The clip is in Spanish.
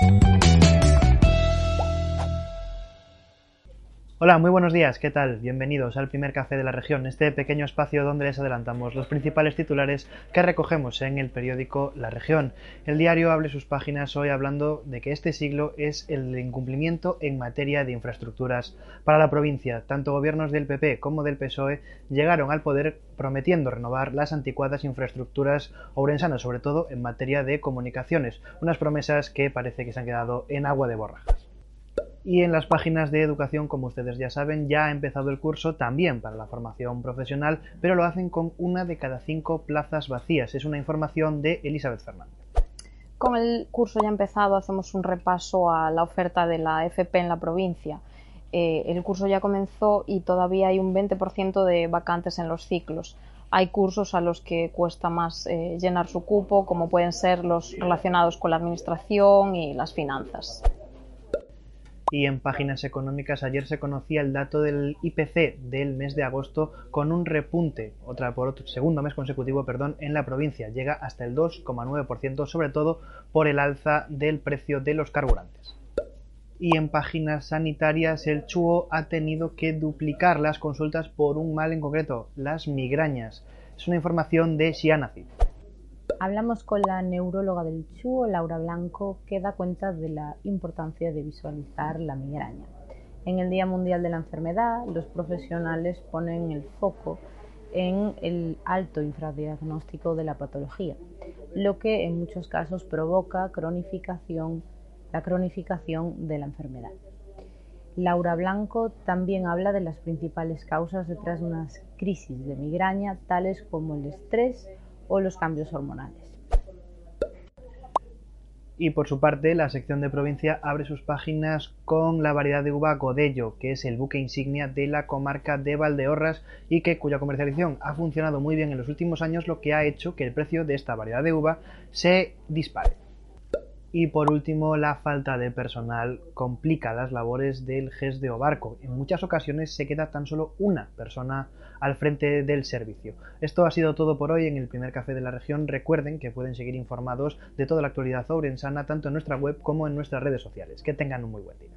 Thank you. Hola, muy buenos días, ¿qué tal? Bienvenidos al primer café de la región, este pequeño espacio donde les adelantamos los principales titulares que recogemos en el periódico La Región. El diario abre sus páginas hoy hablando de que este siglo es el incumplimiento en materia de infraestructuras para la provincia. Tanto gobiernos del PP como del PSOE llegaron al poder prometiendo renovar las anticuadas infraestructuras ourensanas, sobre todo en materia de comunicaciones, unas promesas que parece que se han quedado en agua de borrajas. Y en las páginas de educación, como ustedes ya saben, ya ha empezado el curso también para la formación profesional, pero lo hacen con una de cada cinco plazas vacías. Es una información de Elizabeth Fernández. Con el curso ya empezado, hacemos un repaso a la oferta de la FP en la provincia. Eh, el curso ya comenzó y todavía hay un 20% de vacantes en los ciclos. Hay cursos a los que cuesta más eh, llenar su cupo, como pueden ser los relacionados con la administración y las finanzas y en páginas económicas ayer se conocía el dato del IPC del mes de agosto con un repunte, otra por otro, segundo mes consecutivo, perdón, en la provincia. Llega hasta el 2,9%, sobre todo por el alza del precio de los carburantes. Y en páginas sanitarias el CHUO ha tenido que duplicar las consultas por un mal en concreto, las migrañas. Es una información de Xianacid. Hablamos con la neuróloga del CHUO, Laura Blanco, que da cuenta de la importancia de visualizar la migraña. En el Día Mundial de la Enfermedad, los profesionales ponen el foco en el alto infradiagnóstico de la patología, lo que en muchos casos provoca la cronificación de la enfermedad. Laura Blanco también habla de las principales causas detrás de unas crisis de migraña, tales como el estrés o los cambios hormonales. Y por su parte, la sección de provincia abre sus páginas con la variedad de uva Godello, que es el buque insignia de la comarca de Valdeorras y que cuya comercialización ha funcionado muy bien en los últimos años, lo que ha hecho que el precio de esta variedad de uva se dispare. Y por último, la falta de personal complica las labores del GES de barco. En muchas ocasiones se queda tan solo una persona al frente del servicio. Esto ha sido todo por hoy en el primer café de la región. Recuerden que pueden seguir informados de toda la actualidad ourensana tanto en nuestra web como en nuestras redes sociales. Que tengan un muy buen día.